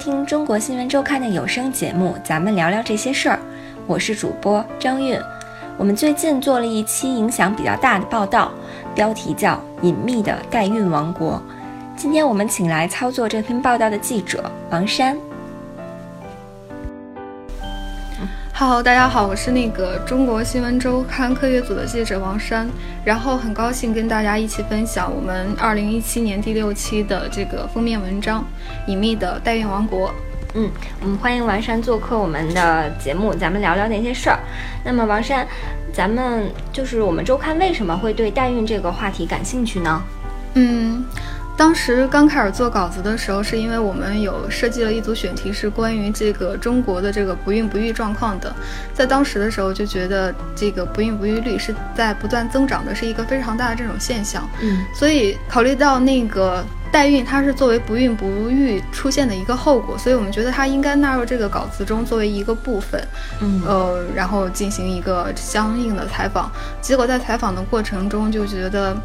听中国新闻周刊的有声节目，咱们聊聊这些事儿。我是主播张韵。我们最近做了一期影响比较大的报道，标题叫《隐秘的代孕王国》。今天我们请来操作这篇报道的记者王珊。Hello，大家好，我是那个中国新闻周刊科学组的记者王珊，然后很高兴跟大家一起分享我们二零一七年第六期的这个封面文章《隐秘的代孕王国》。嗯，我们欢迎王珊做客我们的节目，咱们聊聊那些事儿。那么王珊，咱们就是我们周刊为什么会对代孕这个话题感兴趣呢？嗯。当时刚开始做稿子的时候，是因为我们有设计了一组选题，是关于这个中国的这个不孕不育状况的。在当时的时候，就觉得这个不孕不育率是在不断增长的，是一个非常大的这种现象。嗯，所以考虑到那个代孕，它是作为不孕不育出现的一个后果，所以我们觉得它应该纳入这个稿子中作为一个部分。嗯，呃，然后进行一个相应的采访。结果在采访的过程中，就觉得。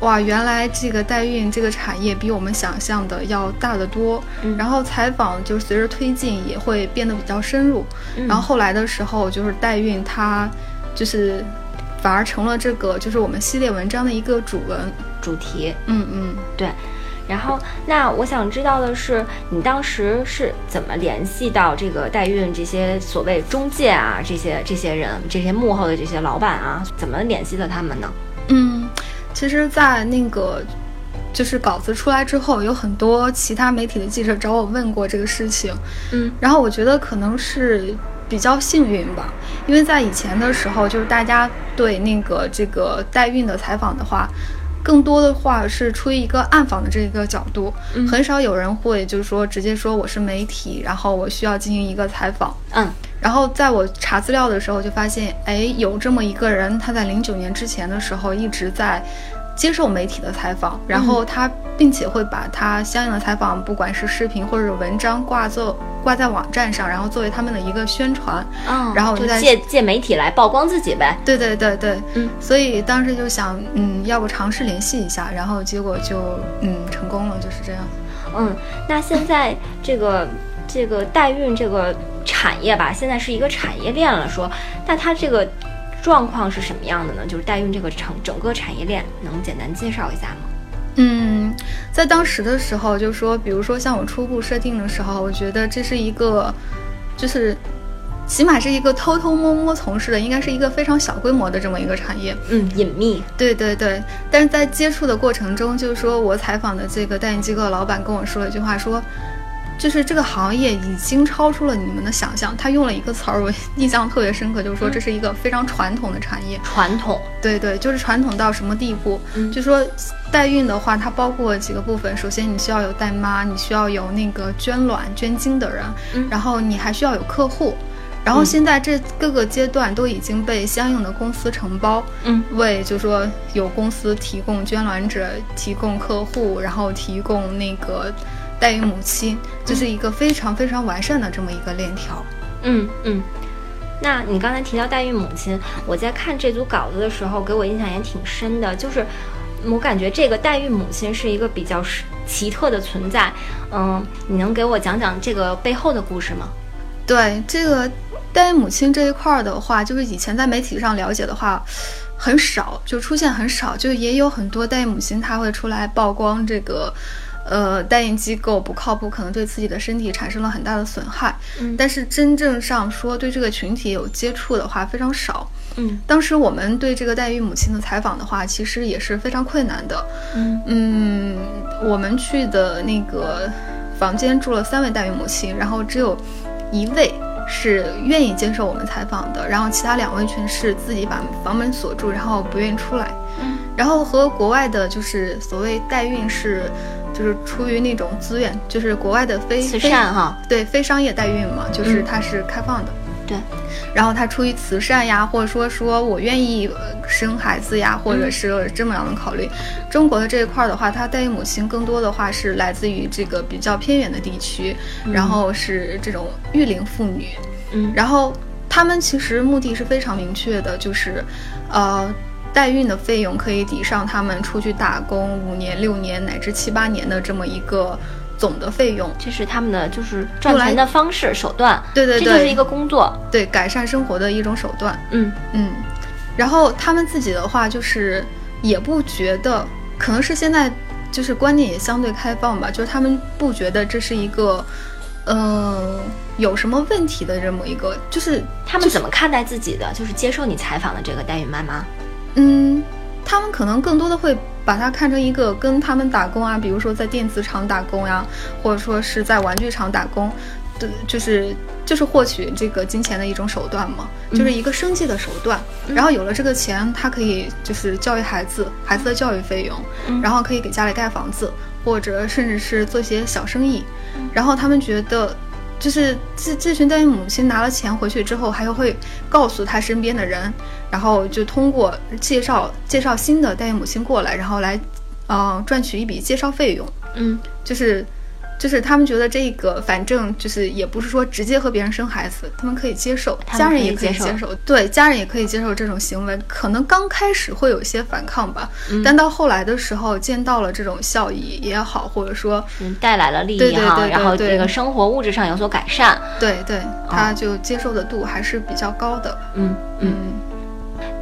哇，原来这个代孕这个产业比我们想象的要大得多。然后采访就随着推进也会变得比较深入。然后后来的时候，就是代孕它就是反而成了这个就是我们系列文章的一个主文主题。嗯嗯，对。然后那我想知道的是，你当时是怎么联系到这个代孕这些所谓中介啊，这些这些人，这些幕后的这些老板啊，怎么联系的他们呢？嗯。其实，在那个就是稿子出来之后，有很多其他媒体的记者找我问过这个事情，嗯，然后我觉得可能是比较幸运吧，因为在以前的时候，就是大家对那个这个代孕的采访的话，更多的话是出于一个暗访的这个角度，很少有人会就是说直接说我是媒体，然后我需要进行一个采访，嗯。然后在我查资料的时候，就发现，哎，有这么一个人，他在零九年之前的时候一直在接受媒体的采访，然后他并且会把他相应的采访，不管是视频或者文章挂作挂在网站上，然后作为他们的一个宣传。嗯，然后就借借媒体来曝光自己呗。对对对对，嗯。所以当时就想，嗯，要不尝试联系一下，然后结果就嗯成功了，就是这样。嗯，那现在这个这个代孕这个。产业吧，现在是一个产业链了。说，那它这个状况是什么样的呢？就是代孕这个整整个产业链，能简单介绍一下吗？嗯，在当时的时候，就说，比如说像我初步设定的时候，我觉得这是一个，就是起码是一个偷偷摸摸从事的，应该是一个非常小规模的这么一个产业。嗯，隐秘。对对对。但是在接触的过程中，就是说我采访的这个代孕机构老板跟我说了一句话，说。就是这个行业已经超出了你们的想象。他用了一个词儿，我 印象特别深刻，就是说这是一个非常传统的产业。传统，对对，就是传统到什么地步？就说代孕的话，它包括几个部分。首先，你需要有代妈，你需要有那个捐卵、捐精的人，然后你还需要有客户。然后现在这各个阶段都已经被相应的公司承包，嗯，为就说有公司提供捐卵者、提供客户，然后提供那个。代孕母亲就是一个非常非常完善的这么一个链条。嗯嗯，那你刚才提到代孕母亲，我在看这组稿子的时候，给我印象也挺深的。就是我感觉这个代孕母亲是一个比较奇特的存在。嗯，你能给我讲讲这个背后的故事吗？对这个代孕母亲这一块的话，就是以前在媒体上了解的话很少，就出现很少，就也有很多代孕母亲她会出来曝光这个。呃，代孕机构不靠谱，可能对自己的身体产生了很大的损害。嗯，但是真正上说对这个群体有接触的话非常少。嗯，当时我们对这个代孕母亲的采访的话，其实也是非常困难的。嗯嗯，我们去的那个房间住了三位代孕母亲，然后只有一位是愿意接受我们采访的，然后其他两位全是自己把房门锁住，然后不愿意出来。嗯，然后和国外的就是所谓代孕是。就是出于那种资源，就是国外的非慈善哈，对非商业代孕嘛，就是它是开放的，对。然后它出于慈善呀，或者说说我愿意生孩子呀，或者是这么样的考虑。中国的这一块的话，它代孕母亲更多的话是来自于这个比较偏远的地区，然后是这种育龄妇女，嗯，然后他们其实目的是非常明确的，就是，呃。代孕的费用可以抵上他们出去打工五年、六年乃至七八年的这么一个总的费用，这是他们的就是赚钱的方式手段。对对对，这就是一个工作，对改善生活的一种手段。嗯嗯，然后他们自己的话就是也不觉得，可能是现在就是观念也相对开放吧，就是他们不觉得这是一个。嗯，有什么问题的这么一个，就是他们怎么看待自己的，就是接受你采访的这个代孕妈妈。嗯，他们可能更多的会把它看成一个跟他们打工啊，比如说在电子厂打工呀，或者说是在玩具厂打工，的，就是就是获取这个金钱的一种手段嘛，就是一个生计的手段。然后有了这个钱，他可以就是教育孩子，孩子的教育费用，然后可以给家里盖房子。或者甚至是做些小生意，然后他们觉得，就是这这群代孕母亲拿了钱回去之后，还会告诉他身边的人，然后就通过介绍介绍新的代孕母亲过来，然后来，嗯，赚取一笔介绍费用。嗯，就是。就是他们觉得这个，反正就是也不是说直接和别人生孩子，他们可以接受，家人也可以接受，对，家人也可以接受这种行为。可能刚开始会有一些反抗吧，但到后来的时候，见到了这种效益也好，或者说嗯带来了利益哈，然后这个生活物质上有所改善，对对，他就接受的度还是比较高的。嗯嗯。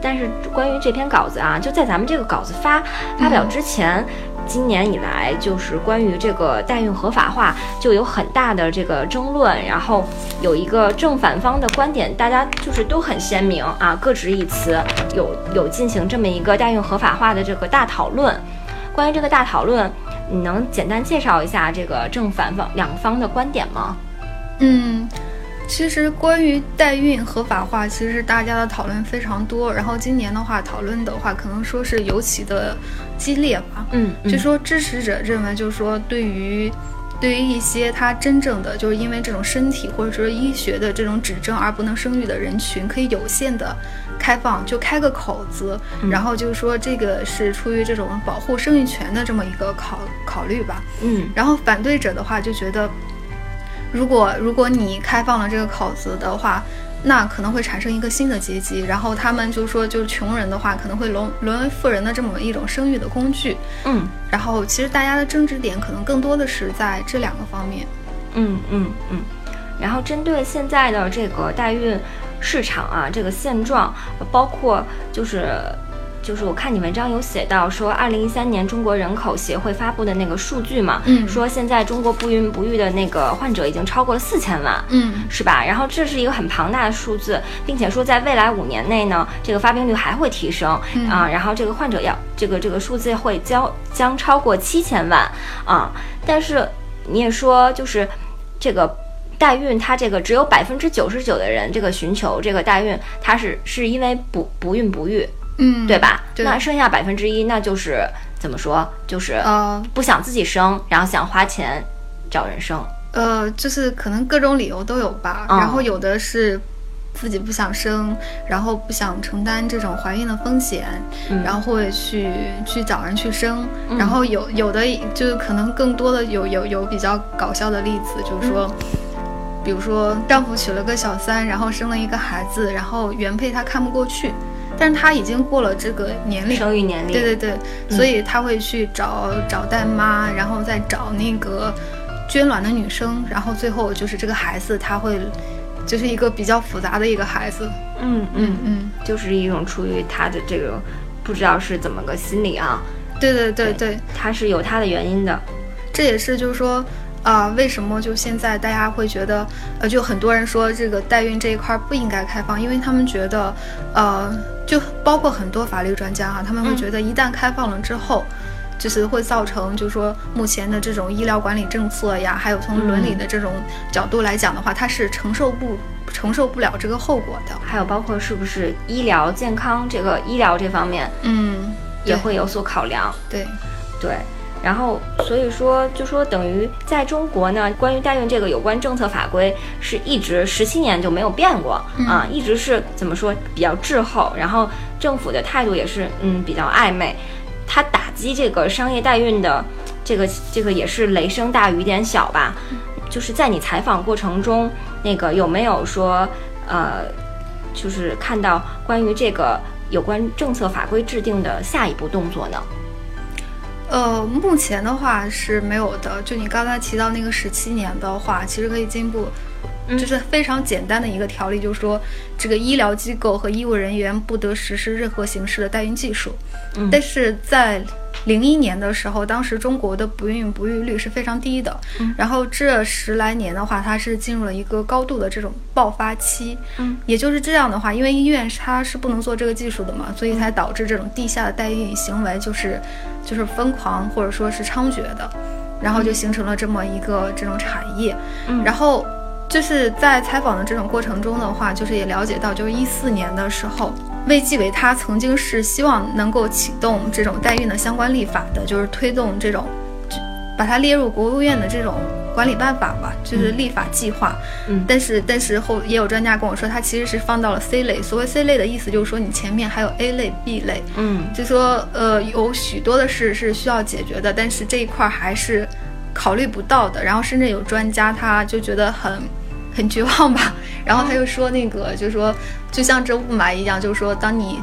但是关于这篇稿子啊，就在咱们这个稿子发发表之前。今年以来，就是关于这个代孕合法化，就有很大的这个争论，然后有一个正反方的观点，大家就是都很鲜明啊，各执一词，有有进行这么一个代孕合法化的这个大讨论。关于这个大讨论，你能简单介绍一下这个正反方两方的观点吗？嗯。其实关于代孕合法化，其实大家的讨论非常多。然后今年的话，讨论的话，可能说是尤其的激烈吧。嗯，就说支持者认为，就是说对于对于一些他真正的就是因为这种身体或者说医学的这种指征而不能生育的人群，可以有限的开放，就开个口子。然后就是说这个是出于这种保护生育权的这么一个考考虑吧。嗯，然后反对者的话就觉得。如果如果你开放了这个口子的话，那可能会产生一个新的阶级，然后他们就说，就是穷人的话可能会沦沦为富人的这么一种生育的工具。嗯，然后其实大家的争执点可能更多的是在这两个方面。嗯嗯嗯，然后针对现在的这个代孕市场啊，这个现状，包括就是。就是我看你文章有写到说，二零一三年中国人口协会发布的那个数据嘛，嗯，说现在中国不孕不育的那个患者已经超过了四千万，嗯，是吧？然后这是一个很庞大的数字，并且说在未来五年内呢，这个发病率还会提升啊，然后这个患者要这个这个数字会将将超过七千万啊。但是你也说，就是这个代孕，它这个只有百分之九十九的人这个寻求这个代孕，它是是因为不不孕不育。嗯，对吧？那剩下百分之一，那就是怎么说？就是呃，不想自己生，然后想花钱找人生。呃，就是可能各种理由都有吧。然后有的是自己不想生，然后不想承担这种怀孕的风险，然后会去去找人去生。然后有有的就是可能更多的有有有比较搞笑的例子，就是说，比如说丈夫娶了个小三，然后生了一个孩子，然后原配她看不过去。但是他已经过了这个年龄，生育年龄，对对对，所以他会去找找代妈，然后再找那个捐卵的女生，然后最后就是这个孩子他会，就是一个比较复杂的一个孩子，嗯嗯。嗯，就是一种出于他的这个不知道是怎么个心理啊，对对对。对，他是有他的原因的，这也是就是说。啊，为什么就现在大家会觉得，呃，就很多人说这个代孕这一块不应该开放，因为他们觉得，呃，就包括很多法律专家哈，他们会觉得一旦开放了之后，就是会造成，就是说目前的这种医疗管理政策呀，还有从伦理的这种角度来讲的话，它是承受不承受不了这个后果的。还有包括是不是医疗健康这个医疗这方面，嗯，也会有所考量。对，对。然后，所以说，就说等于在中国呢，关于代孕这个有关政策法规是一直十七年就没有变过啊，一直是怎么说比较滞后，然后政府的态度也是嗯比较暧昧，它打击这个商业代孕的这个这个也是雷声大雨点小吧，就是在你采访过程中，那个有没有说呃，就是看到关于这个有关政策法规制定的下一步动作呢？呃，目前的话是没有的。就你刚才提到那个十七年的话，其实可以进一步。就是非常简单的一个条例，就是说，这个医疗机构和医务人员不得实施任何形式的代孕技术。嗯，但是在零一年的时候，当时中国的不孕不育率是非常低的。嗯，然后这十来年的话，它是进入了一个高度的这种爆发期。嗯，也就是这样的话，因为医院它是不能做这个技术的嘛，所以才导致这种地下的代孕行为就是就是疯狂或者说是猖獗的，然后就形成了这么一个这种产业。嗯，然后。就是在采访的这种过程中的话，就是也了解到，就是一四年的时候，卫计委他曾经是希望能够启动这种代孕的相关立法的，就是推动这种，把它列入国务院的这种管理办法吧，就是立法计划。嗯，但是但是后也有专家跟我说，它其实是放到了 C 类。所谓 C 类的意思就是说，你前面还有 A 类、B 类。嗯，就说呃有许多的事是需要解决的，但是这一块还是考虑不到的。然后甚至有专家他就觉得很。很绝望吧，然后他就说那个，就是说，就像这雾霾一样，就是说，当你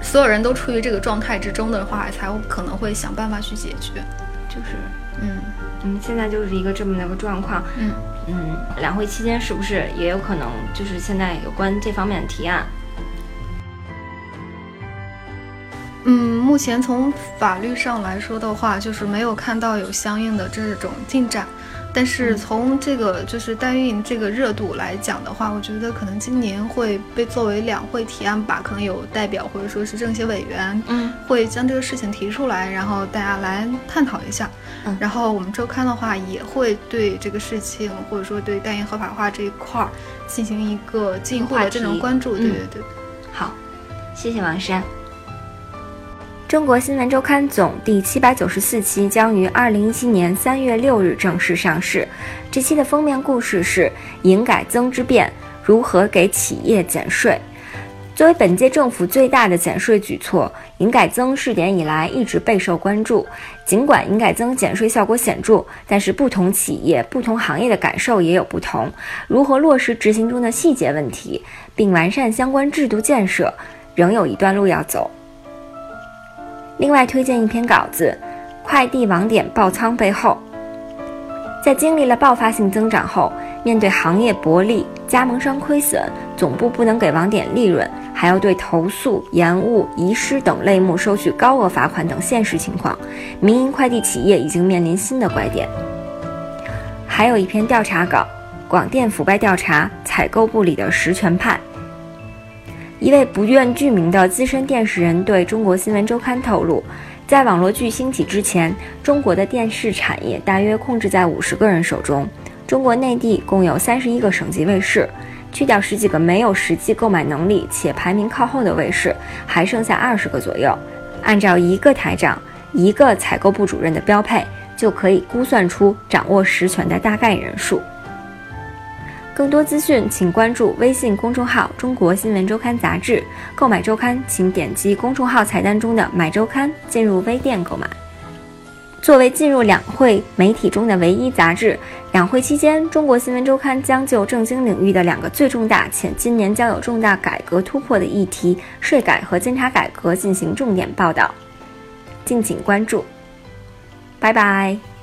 所有人都处于这个状态之中的话，才可能会想办法去解决。就是，嗯嗯，现在就是一个这么的一个状况。嗯嗯，两会期间是不是也有可能就是现在有关这方面的提案？嗯，目前从法律上来说的话，就是没有看到有相应的这种进展。但是从这个就是代孕这个热度来讲的话，我觉得可能今年会被作为两会提案吧，可能有代表或者说是政协委员，嗯，会将这个事情提出来，然后大家来探讨一下。嗯，然后我们周刊的话也会对这个事情或者说对代孕合法化这一块儿进行一个进一步的这种关注。对对对，好，谢谢王珊。中国新闻周刊总第七百九十四期将于二零一七年三月六日正式上市。这期的封面故事是“营改增之变，如何给企业减税”。作为本届政府最大的减税举措，营改增试点以来一直备受关注。尽管营改增减税效果显著，但是不同企业、不同行业的感受也有不同。如何落实执行中的细节问题，并完善相关制度建设，仍有一段路要走。另外推荐一篇稿子，《快递网点爆仓背后》。在经历了爆发性增长后，面对行业薄利、加盟商亏损、总部不能给网点利润，还要对投诉、延误、遗失等类目收取高额罚款等现实情况，民营快递企业已经面临新的拐点。还有一篇调查稿，《广电腐败调查采购部里的实权派》。一位不愿具名的资深电视人对中国新闻周刊透露，在网络剧兴起之前，中国的电视产业大约控制在五十个人手中。中国内地共有三十一个省级卫视，去掉十几个没有实际购买能力且排名靠后的卫视，还剩下二十个左右。按照一个台长、一个采购部主任的标配，就可以估算出掌握实权的大概人数。更多资讯，请关注微信公众号“中国新闻周刊杂志”。购买周刊，请点击公众号菜单中的“买周刊”，进入微店购买。作为进入两会媒体中的唯一杂志，两会期间，中国新闻周刊将就政经领域的两个最重大且今年将有重大改革突破的议题——税改和监察改革进行重点报道。敬请关注，拜拜。